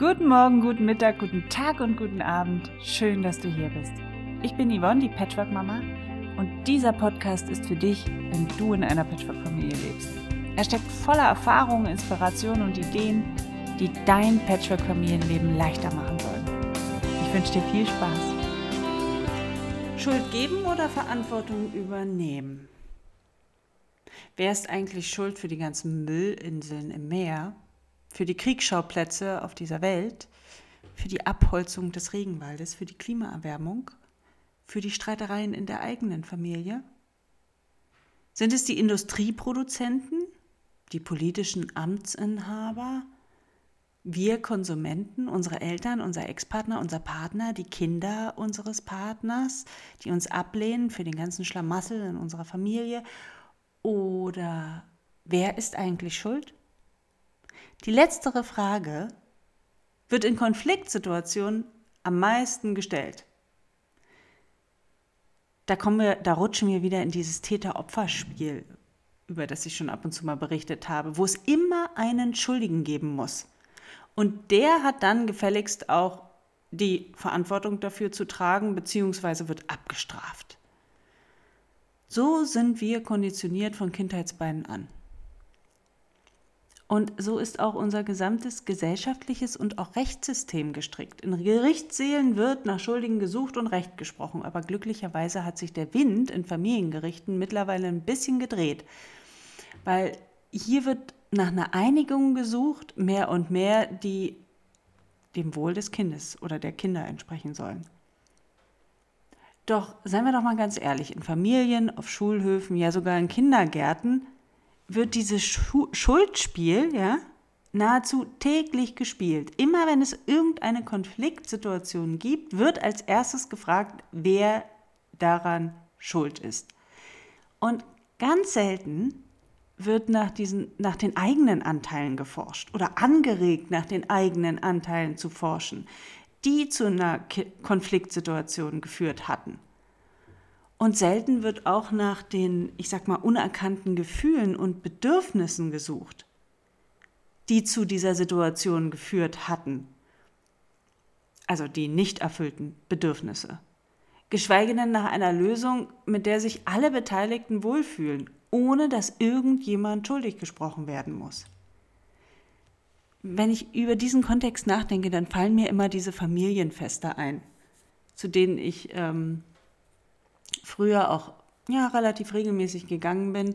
Guten Morgen, guten Mittag, guten Tag und guten Abend. Schön, dass du hier bist. Ich bin Yvonne, die Patchwork-Mama, und dieser Podcast ist für dich, wenn du in einer Patchwork-Familie lebst. Er steckt voller Erfahrungen, Inspirationen und Ideen, die dein Patchwork-Familienleben leichter machen sollen. Ich wünsche dir viel Spaß. Schuld geben oder Verantwortung übernehmen? Wer ist eigentlich schuld für die ganzen Müllinseln im Meer? Für die Kriegsschauplätze auf dieser Welt, für die Abholzung des Regenwaldes, für die Klimaerwärmung, für die Streitereien in der eigenen Familie? Sind es die Industrieproduzenten, die politischen Amtsinhaber, wir Konsumenten, unsere Eltern, unser Ex-Partner, unser Partner, die Kinder unseres Partners, die uns ablehnen für den ganzen Schlamassel in unserer Familie? Oder wer ist eigentlich schuld? Die letztere Frage wird in Konfliktsituationen am meisten gestellt. Da, kommen wir, da rutschen wir wieder in dieses Täter-Opfer-Spiel, über das ich schon ab und zu mal berichtet habe, wo es immer einen Schuldigen geben muss. Und der hat dann gefälligst auch die Verantwortung dafür zu tragen, beziehungsweise wird abgestraft. So sind wir konditioniert von Kindheitsbeinen an. Und so ist auch unser gesamtes gesellschaftliches und auch Rechtssystem gestrickt. In Gerichtssälen wird nach Schuldigen gesucht und Recht gesprochen, aber glücklicherweise hat sich der Wind in Familiengerichten mittlerweile ein bisschen gedreht, weil hier wird nach einer Einigung gesucht, mehr und mehr, die dem Wohl des Kindes oder der Kinder entsprechen sollen. Doch seien wir doch mal ganz ehrlich, in Familien, auf Schulhöfen, ja sogar in Kindergärten wird dieses Schuldspiel, ja, nahezu täglich gespielt. Immer wenn es irgendeine Konfliktsituation gibt, wird als erstes gefragt, wer daran schuld ist. Und ganz selten wird nach, diesen, nach den eigenen Anteilen geforscht oder angeregt, nach den eigenen Anteilen zu forschen, die zu einer Konfliktsituation geführt hatten. Und selten wird auch nach den, ich sag mal, unerkannten Gefühlen und Bedürfnissen gesucht, die zu dieser Situation geführt hatten. Also die nicht erfüllten Bedürfnisse. Geschweige denn nach einer Lösung, mit der sich alle Beteiligten wohlfühlen, ohne dass irgendjemand schuldig gesprochen werden muss. Wenn ich über diesen Kontext nachdenke, dann fallen mir immer diese Familienfeste ein, zu denen ich ähm, früher auch ja, relativ regelmäßig gegangen bin.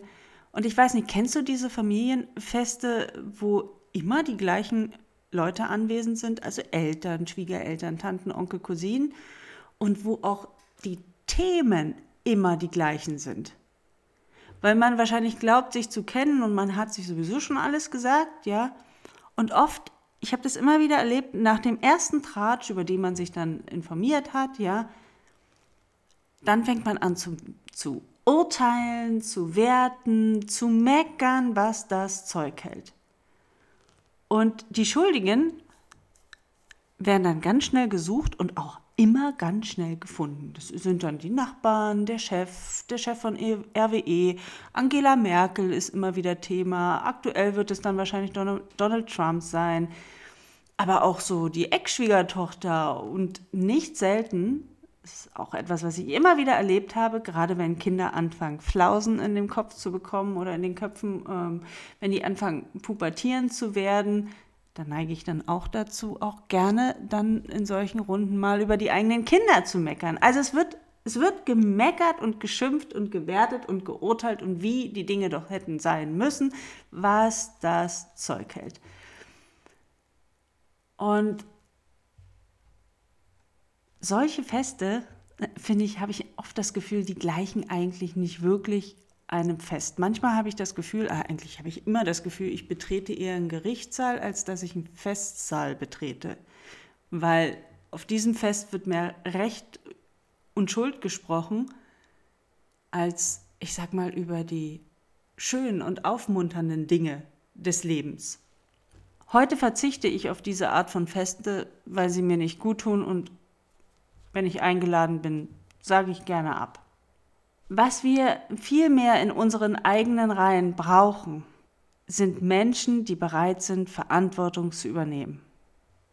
Und ich weiß nicht, kennst du diese Familienfeste, wo immer die gleichen Leute anwesend sind, also Eltern, Schwiegereltern, Tanten, Onkel, Cousinen und wo auch die Themen immer die gleichen sind? Weil man wahrscheinlich glaubt, sich zu kennen und man hat sich sowieso schon alles gesagt, ja. Und oft, ich habe das immer wieder erlebt, nach dem ersten Tratsch, über den man sich dann informiert hat, ja, dann fängt man an zu, zu urteilen, zu werten, zu meckern, was das Zeug hält. Und die Schuldigen werden dann ganz schnell gesucht und auch immer ganz schnell gefunden. Das sind dann die Nachbarn, der Chef, der Chef von RWE, Angela Merkel ist immer wieder Thema. Aktuell wird es dann wahrscheinlich Donald Trump sein, aber auch so die Ex-Schwiegertochter und nicht selten ist auch etwas, was ich immer wieder erlebt habe, gerade wenn Kinder anfangen, Flausen in dem Kopf zu bekommen oder in den Köpfen, ähm, wenn die anfangen, pubertieren zu werden, da neige ich dann auch dazu, auch gerne dann in solchen Runden mal über die eigenen Kinder zu meckern. Also es wird, es wird gemeckert und geschimpft und gewertet und geurteilt und wie die Dinge doch hätten sein müssen, was das Zeug hält. Und solche Feste, äh, finde ich, habe ich oft das Gefühl, die gleichen eigentlich nicht wirklich einem Fest. Manchmal habe ich das Gefühl, ah, eigentlich habe ich immer das Gefühl, ich betrete eher einen Gerichtssaal, als dass ich einen Festsaal betrete. Weil auf diesem Fest wird mehr Recht und Schuld gesprochen, als, ich sag mal, über die schönen und aufmunternden Dinge des Lebens. Heute verzichte ich auf diese Art von Feste, weil sie mir nicht gut tun und wenn ich eingeladen bin, sage ich gerne ab. Was wir vielmehr in unseren eigenen Reihen brauchen, sind Menschen, die bereit sind, Verantwortung zu übernehmen.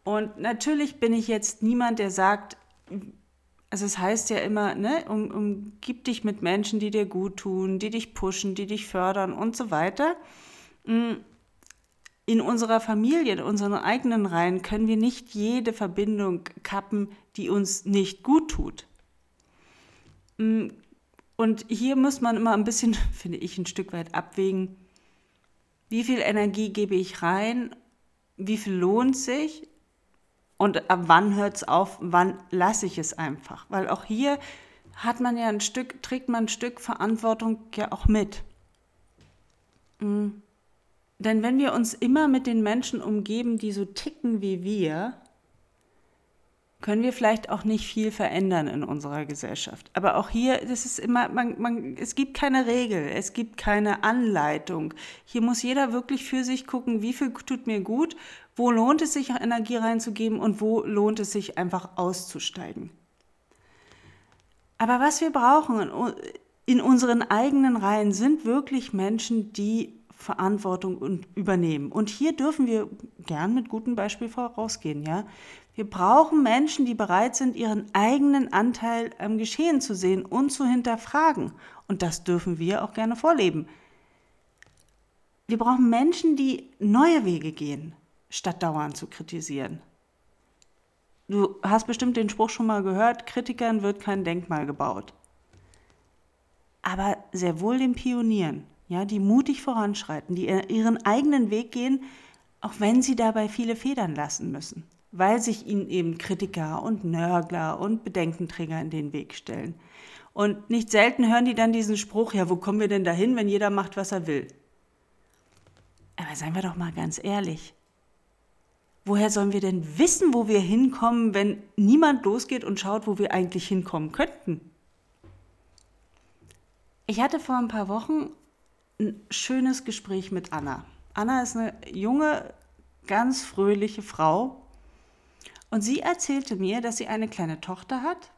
Und natürlich bin ich jetzt niemand, der sagt, also es heißt ja immer, ne, um, umgib dich mit Menschen, die dir gut tun, die dich pushen, die dich fördern und so weiter. Mm, in unserer Familie, in unseren eigenen Reihen können wir nicht jede Verbindung kappen, die uns nicht gut tut. Mm, und hier muss man immer ein bisschen, finde ich, ein Stück weit abwägen, wie viel Energie gebe ich rein, wie viel lohnt sich und ab wann hört es auf, wann lasse ich es einfach. Weil auch hier hat man ja ein Stück, trägt man ein Stück Verantwortung ja auch mit. Mhm. Denn wenn wir uns immer mit den Menschen umgeben, die so ticken wie wir, können wir vielleicht auch nicht viel verändern in unserer Gesellschaft. Aber auch hier, das ist immer, man, man, es gibt keine Regel, es gibt keine Anleitung. Hier muss jeder wirklich für sich gucken, wie viel tut mir gut, wo lohnt es sich, Energie reinzugeben und wo lohnt es sich, einfach auszusteigen. Aber was wir brauchen in unseren eigenen Reihen sind wirklich Menschen, die Verantwortung übernehmen. Und hier dürfen wir gern mit gutem Beispiel vorausgehen, ja. Wir brauchen Menschen, die bereit sind, ihren eigenen Anteil am Geschehen zu sehen und zu hinterfragen. Und das dürfen wir auch gerne vorleben. Wir brauchen Menschen, die neue Wege gehen, statt dauernd zu kritisieren. Du hast bestimmt den Spruch schon mal gehört, Kritikern wird kein Denkmal gebaut. Aber sehr wohl den Pionieren, ja, die mutig voranschreiten, die ihren eigenen Weg gehen, auch wenn sie dabei viele Federn lassen müssen weil sich ihnen eben Kritiker und Nörgler und Bedenkenträger in den Weg stellen. Und nicht selten hören die dann diesen Spruch, ja, wo kommen wir denn dahin, wenn jeder macht, was er will? Aber seien wir doch mal ganz ehrlich. Woher sollen wir denn wissen, wo wir hinkommen, wenn niemand losgeht und schaut, wo wir eigentlich hinkommen könnten? Ich hatte vor ein paar Wochen ein schönes Gespräch mit Anna. Anna ist eine junge, ganz fröhliche Frau, und sie erzählte mir, dass sie eine kleine Tochter hat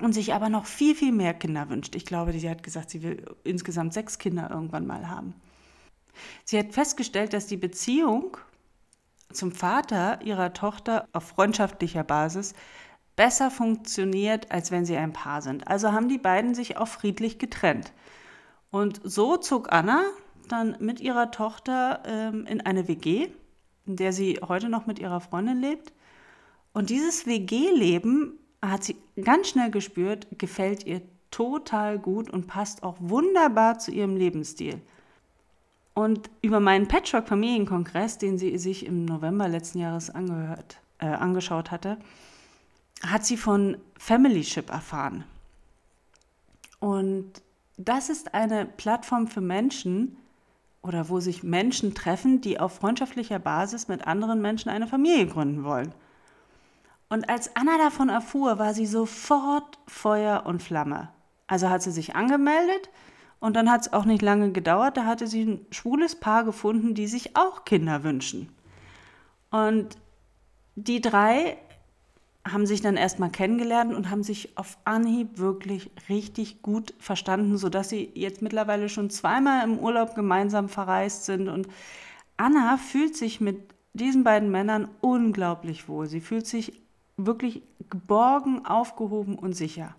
und sich aber noch viel, viel mehr Kinder wünscht. Ich glaube, sie hat gesagt, sie will insgesamt sechs Kinder irgendwann mal haben. Sie hat festgestellt, dass die Beziehung zum Vater ihrer Tochter auf freundschaftlicher Basis besser funktioniert, als wenn sie ein Paar sind. Also haben die beiden sich auch friedlich getrennt. Und so zog Anna dann mit ihrer Tochter ähm, in eine WG in der sie heute noch mit ihrer Freundin lebt. Und dieses WG-Leben hat sie ganz schnell gespürt, gefällt ihr total gut und passt auch wunderbar zu ihrem Lebensstil. Und über meinen Patchwork-Familienkongress, den sie sich im November letzten Jahres angehört, äh, angeschaut hatte, hat sie von Familyship erfahren. Und das ist eine Plattform für Menschen, oder wo sich Menschen treffen, die auf freundschaftlicher Basis mit anderen Menschen eine Familie gründen wollen. Und als Anna davon erfuhr, war sie sofort Feuer und Flamme. Also hat sie sich angemeldet und dann hat es auch nicht lange gedauert, da hatte sie ein schwules Paar gefunden, die sich auch Kinder wünschen. Und die drei haben sich dann erstmal kennengelernt und haben sich auf Anhieb wirklich richtig gut verstanden, sodass sie jetzt mittlerweile schon zweimal im Urlaub gemeinsam verreist sind. Und Anna fühlt sich mit diesen beiden Männern unglaublich wohl. Sie fühlt sich wirklich geborgen, aufgehoben und sicher.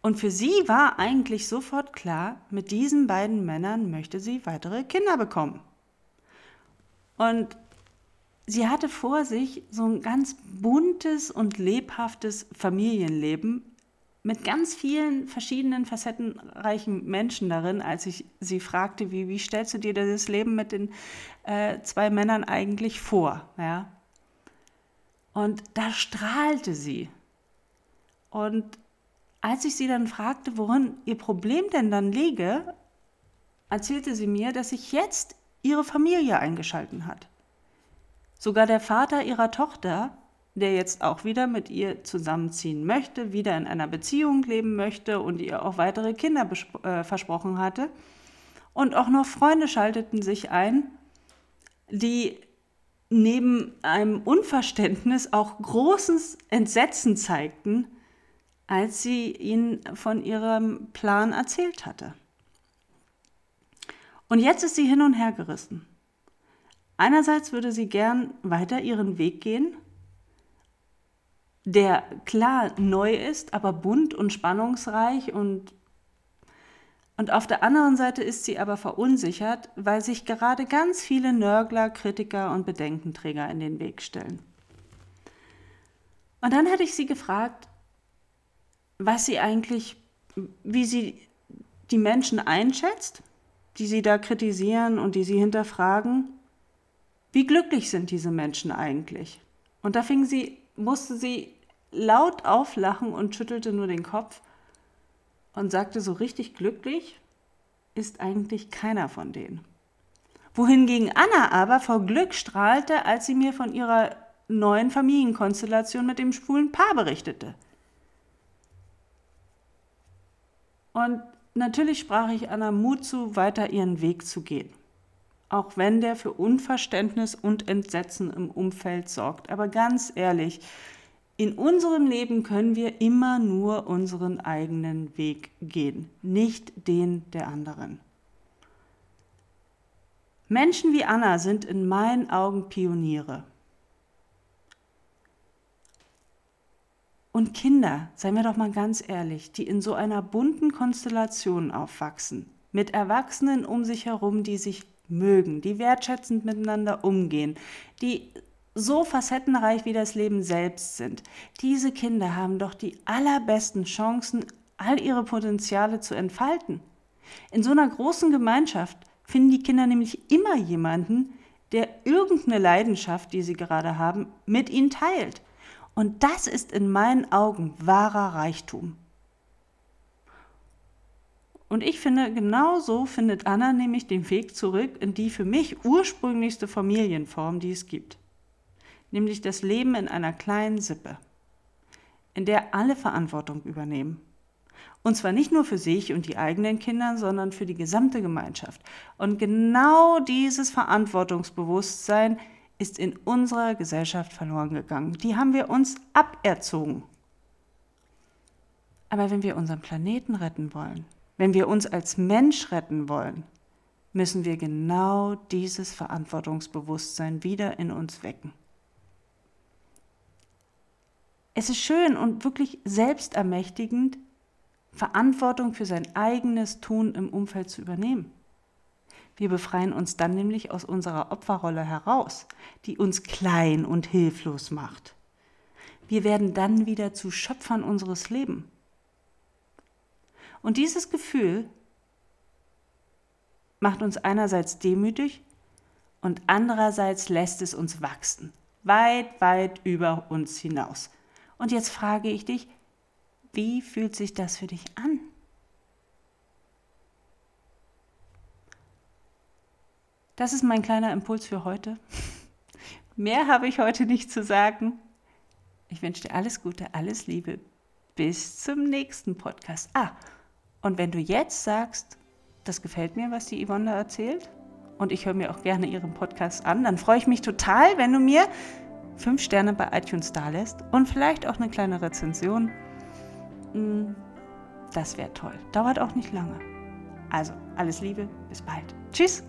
Und für sie war eigentlich sofort klar, mit diesen beiden Männern möchte sie weitere Kinder bekommen. Und sie hatte vor sich so ein ganz buntes und lebhaftes Familienleben mit ganz vielen verschiedenen facettenreichen Menschen darin, als ich sie fragte, wie, wie stellst du dir das Leben mit den äh, zwei Männern eigentlich vor? Ja? Und da strahlte sie. Und als ich sie dann fragte, worin ihr Problem denn dann liege, erzählte sie mir, dass sich jetzt ihre Familie eingeschalten hat. Sogar der Vater ihrer Tochter, der jetzt auch wieder mit ihr zusammenziehen möchte, wieder in einer Beziehung leben möchte und ihr auch weitere Kinder äh, versprochen hatte. Und auch noch Freunde schalteten sich ein, die neben einem Unverständnis auch großes Entsetzen zeigten, als sie ihnen von ihrem Plan erzählt hatte. Und jetzt ist sie hin und her gerissen. Einerseits würde sie gern weiter ihren Weg gehen, der klar neu ist, aber bunt und spannungsreich und und auf der anderen Seite ist sie aber verunsichert, weil sich gerade ganz viele Nörgler, Kritiker und Bedenkenträger in den Weg stellen. Und dann hatte ich sie gefragt, was sie eigentlich, wie sie die Menschen einschätzt, die sie da kritisieren und die sie hinterfragen. Wie glücklich sind diese Menschen eigentlich? Und da fing sie, musste sie laut auflachen und schüttelte nur den Kopf und sagte so richtig glücklich ist eigentlich keiner von denen. Wohingegen Anna aber vor Glück strahlte, als sie mir von ihrer neuen Familienkonstellation mit dem schwulen Paar berichtete. Und natürlich sprach ich Anna Mut zu, weiter ihren Weg zu gehen. Auch wenn der für Unverständnis und Entsetzen im Umfeld sorgt. Aber ganz ehrlich, in unserem Leben können wir immer nur unseren eigenen Weg gehen, nicht den der anderen. Menschen wie Anna sind in meinen Augen Pioniere. Und Kinder, seien wir doch mal ganz ehrlich, die in so einer bunten Konstellation aufwachsen, mit Erwachsenen um sich herum, die sich mögen, die wertschätzend miteinander umgehen, die so facettenreich wie das Leben selbst sind. Diese Kinder haben doch die allerbesten Chancen, all ihre Potenziale zu entfalten. In so einer großen Gemeinschaft finden die Kinder nämlich immer jemanden, der irgendeine Leidenschaft, die sie gerade haben, mit ihnen teilt. Und das ist in meinen Augen wahrer Reichtum. Und ich finde, genau so findet Anna nämlich den Weg zurück in die für mich ursprünglichste Familienform, die es gibt nämlich das Leben in einer kleinen Sippe, in der alle Verantwortung übernehmen. Und zwar nicht nur für sich und die eigenen Kinder, sondern für die gesamte Gemeinschaft. Und genau dieses Verantwortungsbewusstsein ist in unserer Gesellschaft verloren gegangen. Die haben wir uns aberzogen. Aber wenn wir unseren Planeten retten wollen, wenn wir uns als Mensch retten wollen, müssen wir genau dieses Verantwortungsbewusstsein wieder in uns wecken. Es ist schön und wirklich selbstermächtigend, Verantwortung für sein eigenes Tun im Umfeld zu übernehmen. Wir befreien uns dann nämlich aus unserer Opferrolle heraus, die uns klein und hilflos macht. Wir werden dann wieder zu Schöpfern unseres Lebens. Und dieses Gefühl macht uns einerseits demütig und andererseits lässt es uns wachsen, weit, weit über uns hinaus. Und jetzt frage ich dich, wie fühlt sich das für dich an? Das ist mein kleiner Impuls für heute. Mehr habe ich heute nicht zu sagen. Ich wünsche dir alles Gute, alles Liebe. Bis zum nächsten Podcast. Ah, und wenn du jetzt sagst, das gefällt mir, was die Yvonne erzählt, und ich höre mir auch gerne ihren Podcast an, dann freue ich mich total, wenn du mir fünf Sterne bei iTunes da lässt und vielleicht auch eine kleine Rezension. Mm, das wäre toll. Dauert auch nicht lange. Also, alles Liebe, bis bald. Tschüss!